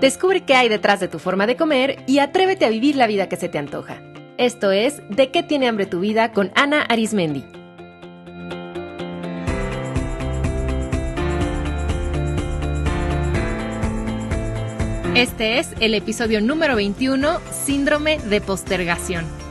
Descubre qué hay detrás de tu forma de comer y atrévete a vivir la vida que se te antoja. Esto es De qué tiene hambre tu vida con Ana Arismendi. Este es el episodio número 21, Síndrome de postergación.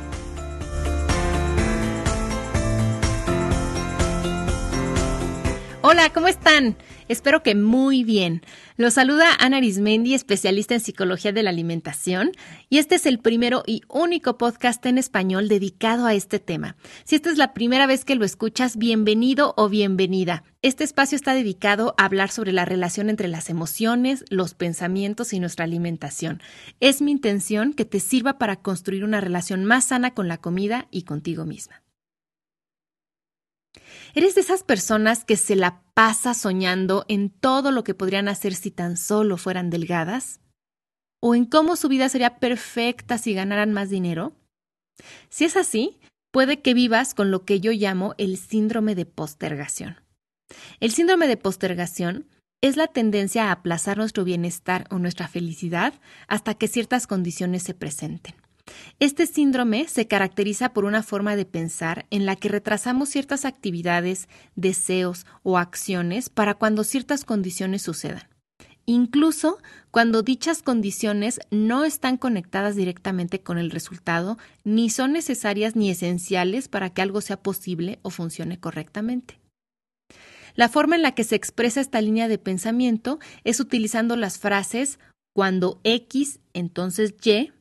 Hola, ¿cómo están? Espero que muy bien. Los saluda Ana Arismendi, especialista en psicología de la alimentación, y este es el primero y único podcast en español dedicado a este tema. Si esta es la primera vez que lo escuchas, bienvenido o bienvenida. Este espacio está dedicado a hablar sobre la relación entre las emociones, los pensamientos y nuestra alimentación. Es mi intención que te sirva para construir una relación más sana con la comida y contigo misma. ¿Eres de esas personas que se la pasa soñando en todo lo que podrían hacer si tan solo fueran delgadas? ¿O en cómo su vida sería perfecta si ganaran más dinero? Si es así, puede que vivas con lo que yo llamo el síndrome de postergación. El síndrome de postergación es la tendencia a aplazar nuestro bienestar o nuestra felicidad hasta que ciertas condiciones se presenten. Este síndrome se caracteriza por una forma de pensar en la que retrasamos ciertas actividades, deseos o acciones para cuando ciertas condiciones sucedan, incluso cuando dichas condiciones no están conectadas directamente con el resultado, ni son necesarias ni esenciales para que algo sea posible o funcione correctamente. La forma en la que se expresa esta línea de pensamiento es utilizando las frases cuando X, entonces Y,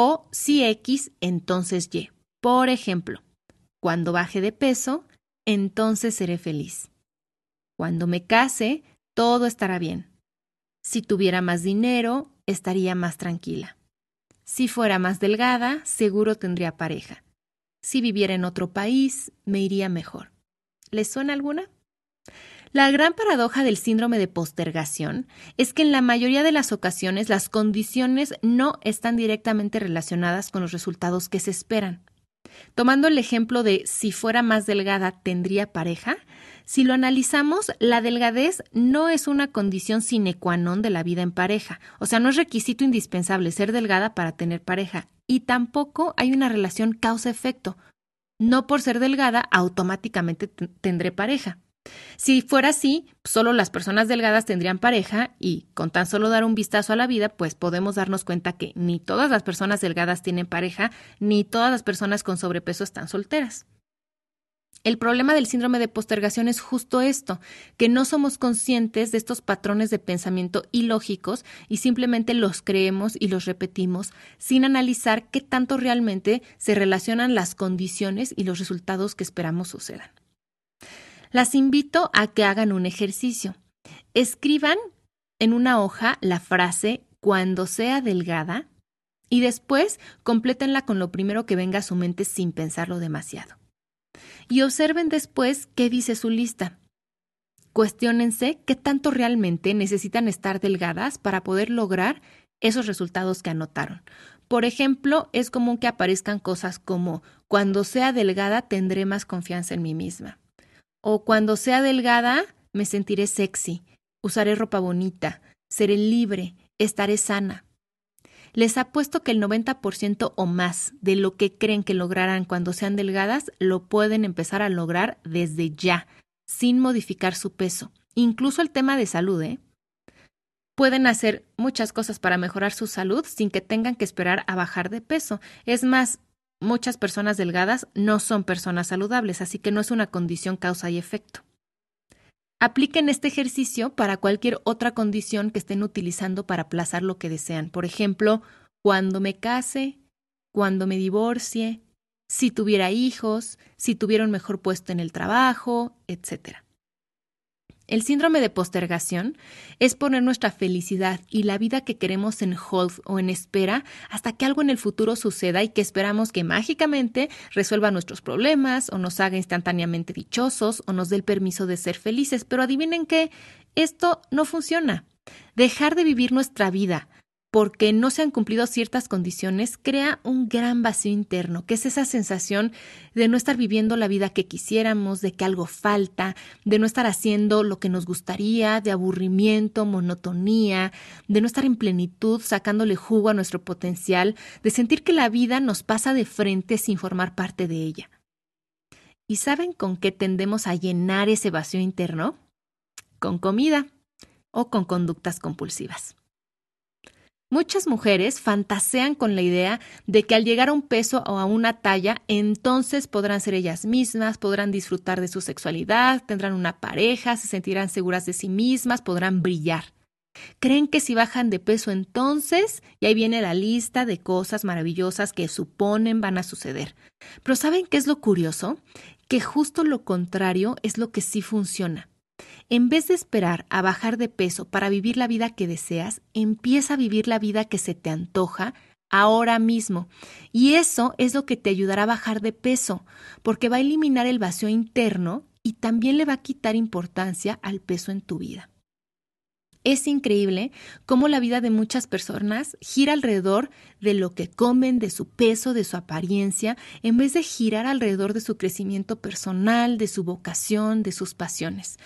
o si X, entonces Y. Por ejemplo, cuando baje de peso, entonces seré feliz. Cuando me case, todo estará bien. Si tuviera más dinero, estaría más tranquila. Si fuera más delgada, seguro tendría pareja. Si viviera en otro país, me iría mejor. ¿Les suena alguna? La gran paradoja del síndrome de postergación es que en la mayoría de las ocasiones las condiciones no están directamente relacionadas con los resultados que se esperan. Tomando el ejemplo de si fuera más delgada tendría pareja, si lo analizamos, la delgadez no es una condición sine qua non de la vida en pareja, o sea, no es requisito indispensable ser delgada para tener pareja, y tampoco hay una relación causa-efecto. No por ser delgada automáticamente tendré pareja. Si fuera así, solo las personas delgadas tendrían pareja y con tan solo dar un vistazo a la vida, pues podemos darnos cuenta que ni todas las personas delgadas tienen pareja, ni todas las personas con sobrepeso están solteras. El problema del síndrome de postergación es justo esto, que no somos conscientes de estos patrones de pensamiento ilógicos y simplemente los creemos y los repetimos sin analizar qué tanto realmente se relacionan las condiciones y los resultados que esperamos sucedan. Las invito a que hagan un ejercicio. Escriban en una hoja la frase cuando sea delgada y después complétenla con lo primero que venga a su mente sin pensarlo demasiado. Y observen después qué dice su lista. Cuestiónense qué tanto realmente necesitan estar delgadas para poder lograr esos resultados que anotaron. Por ejemplo, es común que aparezcan cosas como cuando sea delgada tendré más confianza en mí misma. O cuando sea delgada, me sentiré sexy, usaré ropa bonita, seré libre, estaré sana. Les apuesto que el 90% o más de lo que creen que lograrán cuando sean delgadas lo pueden empezar a lograr desde ya, sin modificar su peso. Incluso el tema de salud, ¿eh? Pueden hacer muchas cosas para mejorar su salud sin que tengan que esperar a bajar de peso. Es más, muchas personas delgadas no son personas saludables, así que no es una condición causa y efecto. Apliquen este ejercicio para cualquier otra condición que estén utilizando para aplazar lo que desean. Por ejemplo, cuando me case, cuando me divorcie, si tuviera hijos, si tuviera un mejor puesto en el trabajo, etc. El síndrome de postergación es poner nuestra felicidad y la vida que queremos en hold o en espera hasta que algo en el futuro suceda y que esperamos que mágicamente resuelva nuestros problemas o nos haga instantáneamente dichosos o nos dé el permiso de ser felices. Pero adivinen que esto no funciona. Dejar de vivir nuestra vida porque no se han cumplido ciertas condiciones, crea un gran vacío interno, que es esa sensación de no estar viviendo la vida que quisiéramos, de que algo falta, de no estar haciendo lo que nos gustaría, de aburrimiento, monotonía, de no estar en plenitud, sacándole jugo a nuestro potencial, de sentir que la vida nos pasa de frente sin formar parte de ella. ¿Y saben con qué tendemos a llenar ese vacío interno? Con comida o con conductas compulsivas. Muchas mujeres fantasean con la idea de que al llegar a un peso o a una talla, entonces podrán ser ellas mismas, podrán disfrutar de su sexualidad, tendrán una pareja, se sentirán seguras de sí mismas, podrán brillar. Creen que si bajan de peso entonces, y ahí viene la lista de cosas maravillosas que suponen van a suceder. Pero ¿saben qué es lo curioso? Que justo lo contrario es lo que sí funciona. En vez de esperar a bajar de peso para vivir la vida que deseas, empieza a vivir la vida que se te antoja ahora mismo. Y eso es lo que te ayudará a bajar de peso, porque va a eliminar el vacío interno y también le va a quitar importancia al peso en tu vida. Es increíble cómo la vida de muchas personas gira alrededor de lo que comen, de su peso, de su apariencia, en vez de girar alrededor de su crecimiento personal, de su vocación, de sus pasiones.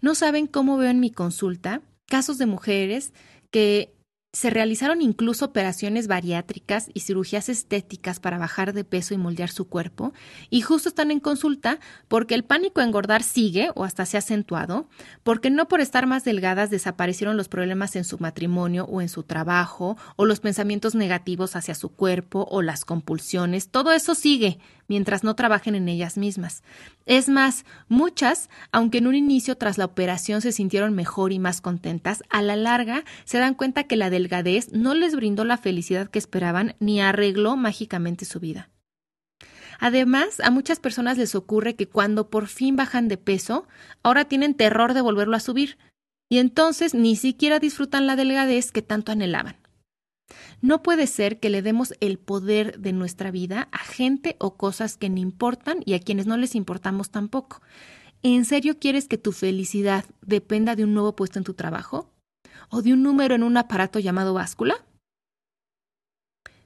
No saben cómo veo en mi consulta casos de mujeres que se realizaron incluso operaciones bariátricas y cirugías estéticas para bajar de peso y moldear su cuerpo, y justo están en consulta porque el pánico a engordar sigue o hasta se ha acentuado, porque no por estar más delgadas desaparecieron los problemas en su matrimonio o en su trabajo, o los pensamientos negativos hacia su cuerpo o las compulsiones, todo eso sigue mientras no trabajen en ellas mismas. Es más, muchas, aunque en un inicio tras la operación se sintieron mejor y más contentas, a la larga se dan cuenta que la delgadez no les brindó la felicidad que esperaban ni arregló mágicamente su vida. Además, a muchas personas les ocurre que cuando por fin bajan de peso, ahora tienen terror de volverlo a subir, y entonces ni siquiera disfrutan la delgadez que tanto anhelaban. No puede ser que le demos el poder de nuestra vida a gente o cosas que no importan y a quienes no les importamos tampoco. ¿En serio quieres que tu felicidad dependa de un nuevo puesto en tu trabajo? ¿O de un número en un aparato llamado báscula?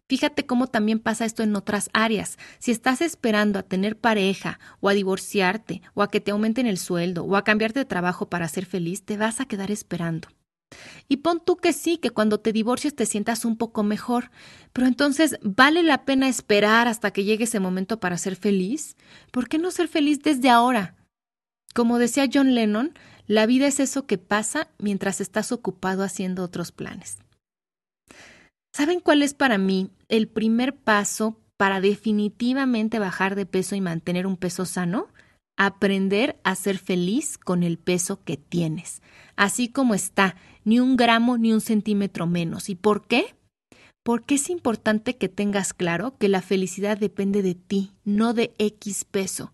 Fíjate cómo también pasa esto en otras áreas. Si estás esperando a tener pareja, o a divorciarte, o a que te aumenten el sueldo, o a cambiarte de trabajo para ser feliz, te vas a quedar esperando. Y pon tú que sí, que cuando te divorcies te sientas un poco mejor, pero entonces, ¿vale la pena esperar hasta que llegue ese momento para ser feliz? ¿Por qué no ser feliz desde ahora? Como decía John Lennon, la vida es eso que pasa mientras estás ocupado haciendo otros planes. ¿Saben cuál es para mí el primer paso para definitivamente bajar de peso y mantener un peso sano? Aprender a ser feliz con el peso que tienes, así como está, ni un gramo ni un centímetro menos. ¿Y por qué? Porque es importante que tengas claro que la felicidad depende de ti, no de X peso,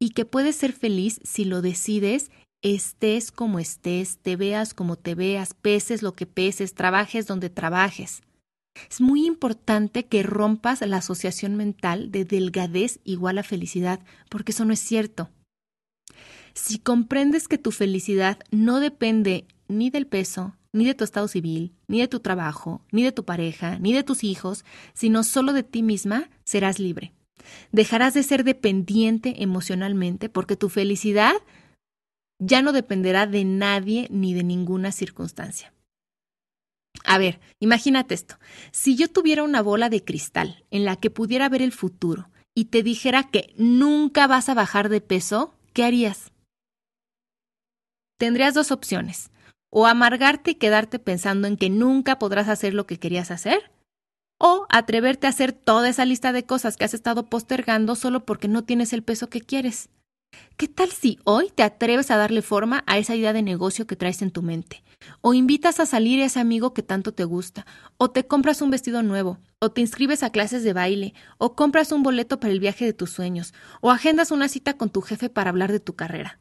y que puedes ser feliz si lo decides, estés como estés, te veas como te veas, peses lo que peses, trabajes donde trabajes. Es muy importante que rompas la asociación mental de delgadez igual a felicidad, porque eso no es cierto. Si comprendes que tu felicidad no depende ni del peso, ni de tu estado civil, ni de tu trabajo, ni de tu pareja, ni de tus hijos, sino solo de ti misma, serás libre. Dejarás de ser dependiente emocionalmente porque tu felicidad ya no dependerá de nadie ni de ninguna circunstancia. A ver, imagínate esto. Si yo tuviera una bola de cristal en la que pudiera ver el futuro y te dijera que nunca vas a bajar de peso, ¿qué harías? Tendrías dos opciones o amargarte y quedarte pensando en que nunca podrás hacer lo que querías hacer, o atreverte a hacer toda esa lista de cosas que has estado postergando solo porque no tienes el peso que quieres. ¿Qué tal si hoy te atreves a darle forma a esa idea de negocio que traes en tu mente? O invitas a salir a ese amigo que tanto te gusta, o te compras un vestido nuevo, o te inscribes a clases de baile, o compras un boleto para el viaje de tus sueños, o agendas una cita con tu jefe para hablar de tu carrera.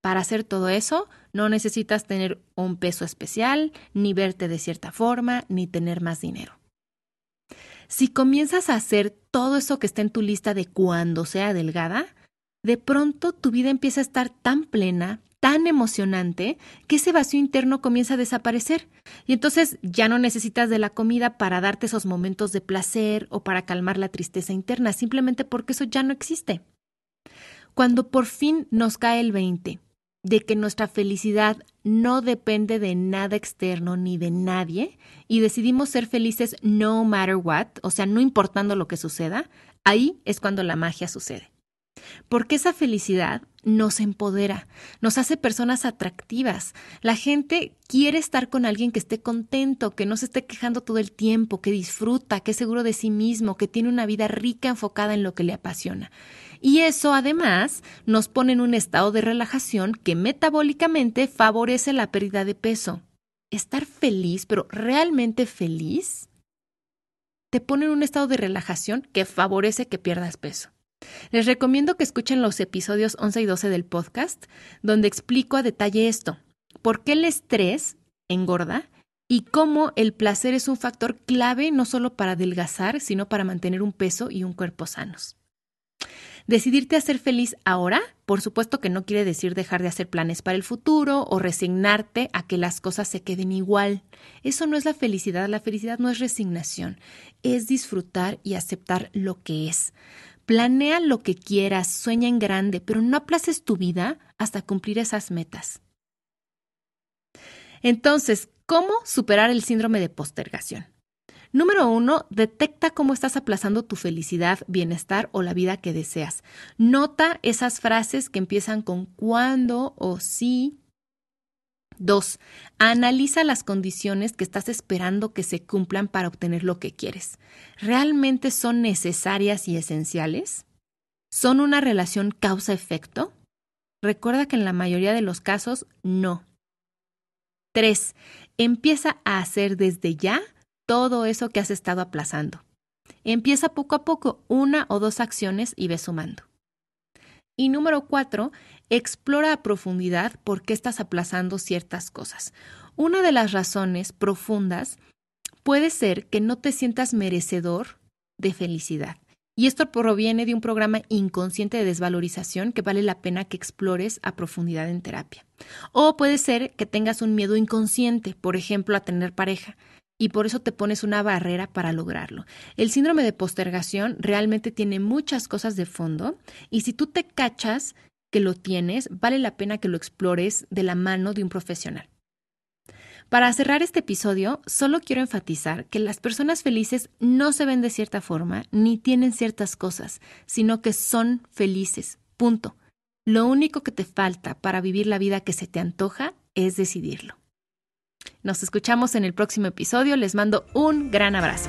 Para hacer todo eso, no necesitas tener un peso especial, ni verte de cierta forma, ni tener más dinero. Si comienzas a hacer todo eso que está en tu lista de cuando sea delgada, de pronto tu vida empieza a estar tan plena, tan emocionante, que ese vacío interno comienza a desaparecer. Y entonces ya no necesitas de la comida para darte esos momentos de placer o para calmar la tristeza interna, simplemente porque eso ya no existe. Cuando por fin nos cae el 20 de que nuestra felicidad no depende de nada externo ni de nadie y decidimos ser felices no matter what, o sea, no importando lo que suceda, ahí es cuando la magia sucede. Porque esa felicidad nos empodera, nos hace personas atractivas. La gente quiere estar con alguien que esté contento, que no se esté quejando todo el tiempo, que disfruta, que es seguro de sí mismo, que tiene una vida rica enfocada en lo que le apasiona. Y eso además nos pone en un estado de relajación que metabólicamente favorece la pérdida de peso. Estar feliz, pero realmente feliz, te pone en un estado de relajación que favorece que pierdas peso. Les recomiendo que escuchen los episodios 11 y 12 del podcast, donde explico a detalle esto, por qué el estrés engorda y cómo el placer es un factor clave no solo para adelgazar, sino para mantener un peso y un cuerpo sanos. Decidirte a ser feliz ahora, por supuesto que no quiere decir dejar de hacer planes para el futuro o resignarte a que las cosas se queden igual. Eso no es la felicidad, la felicidad no es resignación, es disfrutar y aceptar lo que es. Planea lo que quieras, sueña en grande, pero no aplaces tu vida hasta cumplir esas metas. Entonces, ¿cómo superar el síndrome de postergación? Número uno, detecta cómo estás aplazando tu felicidad, bienestar o la vida que deseas. Nota esas frases que empiezan con cuándo o sí Dos, analiza las condiciones que estás esperando que se cumplan para obtener lo que quieres. ¿Realmente son necesarias y esenciales? ¿Son una relación causa-efecto? Recuerda que en la mayoría de los casos no. Tres, empieza a hacer desde ya todo eso que has estado aplazando. Empieza poco a poco una o dos acciones y ve sumando. Y número cuatro, explora a profundidad por qué estás aplazando ciertas cosas. Una de las razones profundas puede ser que no te sientas merecedor de felicidad. Y esto proviene de un programa inconsciente de desvalorización que vale la pena que explores a profundidad en terapia. O puede ser que tengas un miedo inconsciente, por ejemplo, a tener pareja, y por eso te pones una barrera para lograrlo. El síndrome de postergación realmente tiene muchas cosas de fondo y si tú te cachas que lo tienes, vale la pena que lo explores de la mano de un profesional. Para cerrar este episodio, solo quiero enfatizar que las personas felices no se ven de cierta forma ni tienen ciertas cosas, sino que son felices. Punto. Lo único que te falta para vivir la vida que se te antoja es decidirlo. Nos escuchamos en el próximo episodio. Les mando un gran abrazo.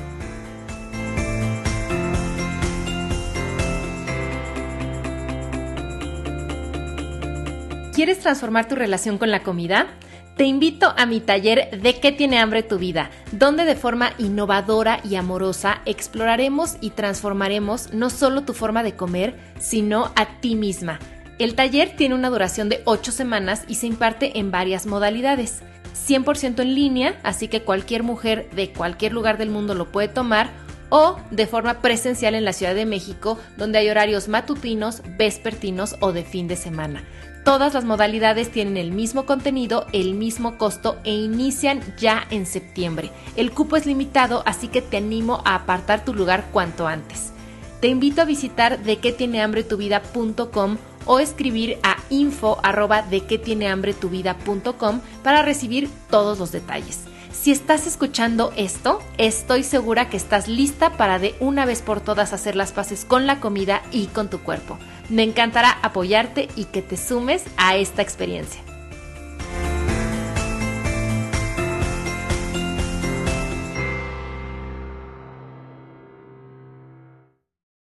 ¿Quieres transformar tu relación con la comida? Te invito a mi taller De qué tiene hambre tu vida, donde de forma innovadora y amorosa exploraremos y transformaremos no solo tu forma de comer, sino a ti misma. El taller tiene una duración de 8 semanas y se imparte en varias modalidades. 100% en línea, así que cualquier mujer de cualquier lugar del mundo lo puede tomar, o de forma presencial en la Ciudad de México, donde hay horarios matutinos, vespertinos o de fin de semana. Todas las modalidades tienen el mismo contenido, el mismo costo e inician ya en septiembre. El cupo es limitado, así que te animo a apartar tu lugar cuanto antes. Te invito a visitar de o escribir a info arroba de qué tiene hambre tu vida.com para recibir todos los detalles. Si estás escuchando esto, estoy segura que estás lista para de una vez por todas hacer las paces con la comida y con tu cuerpo. Me encantará apoyarte y que te sumes a esta experiencia.